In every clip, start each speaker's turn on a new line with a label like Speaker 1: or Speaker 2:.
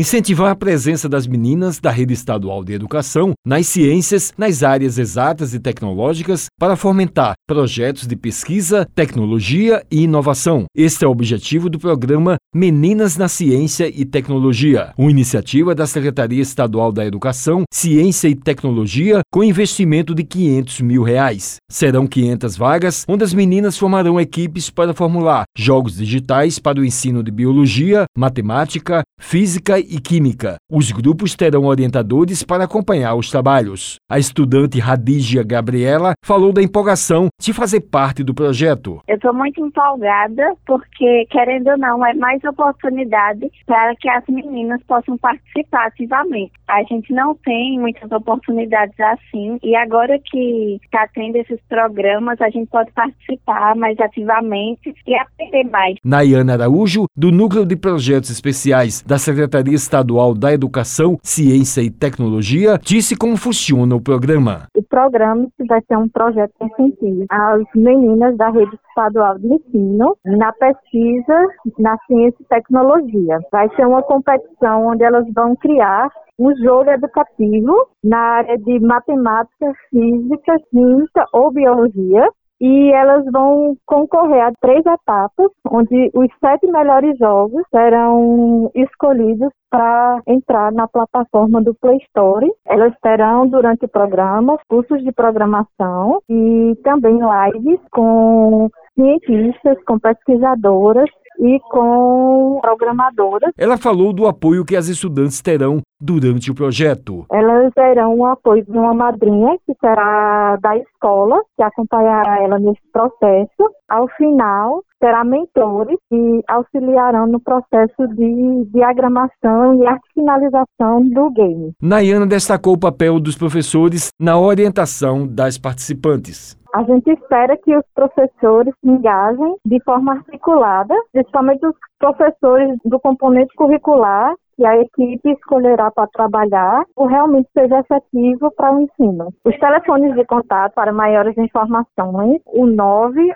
Speaker 1: incentivar a presença das meninas da rede estadual de educação nas ciências, nas áreas exatas e tecnológicas, para fomentar projetos de pesquisa, tecnologia e inovação. Este é o objetivo do programa Meninas na Ciência e Tecnologia, uma iniciativa da Secretaria Estadual da Educação, Ciência e Tecnologia, com investimento de 500 mil reais. Serão 500 vagas, onde as meninas formarão equipes para formular jogos digitais para o ensino de biologia, matemática, física e química. Os grupos terão orientadores para acompanhar os trabalhos. A estudante Radígia Gabriela falou da empolgação de fazer parte do projeto.
Speaker 2: Eu estou muito empolgada porque, querendo ou não, é mais oportunidade para que as meninas possam participar ativamente. A gente não tem muitas oportunidades assim e agora que está tendo esses programas, a gente pode participar mais ativamente e aprender mais.
Speaker 1: Nayana Araújo, do Núcleo de Projetos Especiais da Secretaria Estadual da Educação, Ciência e Tecnologia, disse como funciona o programa.
Speaker 3: O programa vai ser um projeto de incentivo às meninas da rede estadual de ensino na pesquisa na ciência e tecnologia. Vai ser uma competição onde elas vão criar um jogo educativo na área de matemática, física, química ou biologia e elas vão concorrer a três etapas, onde os sete melhores jogos serão escolhidos para entrar na plataforma do Play Store. Elas terão durante o programa cursos de programação e também lives com cientistas, com pesquisadoras e com programadoras.
Speaker 1: Ela falou do apoio que as estudantes terão durante o projeto.
Speaker 3: Elas terão o apoio de uma madrinha, que será da escola, que acompanhará ela nesse processo. Ao final, terá mentores que auxiliarão no processo de diagramação e arte finalização do game.
Speaker 1: Nayana destacou o papel dos professores na orientação das participantes.
Speaker 3: A gente espera que os professores se engajem de forma articulada, principalmente os professores do componente curricular que a equipe escolherá para trabalhar ou realmente seja efetivo para o ensino. Os telefones de contato para maiores informações, o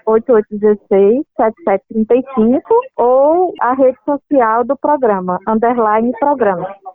Speaker 3: 98816-7735 ou a rede social do programa, underline programa.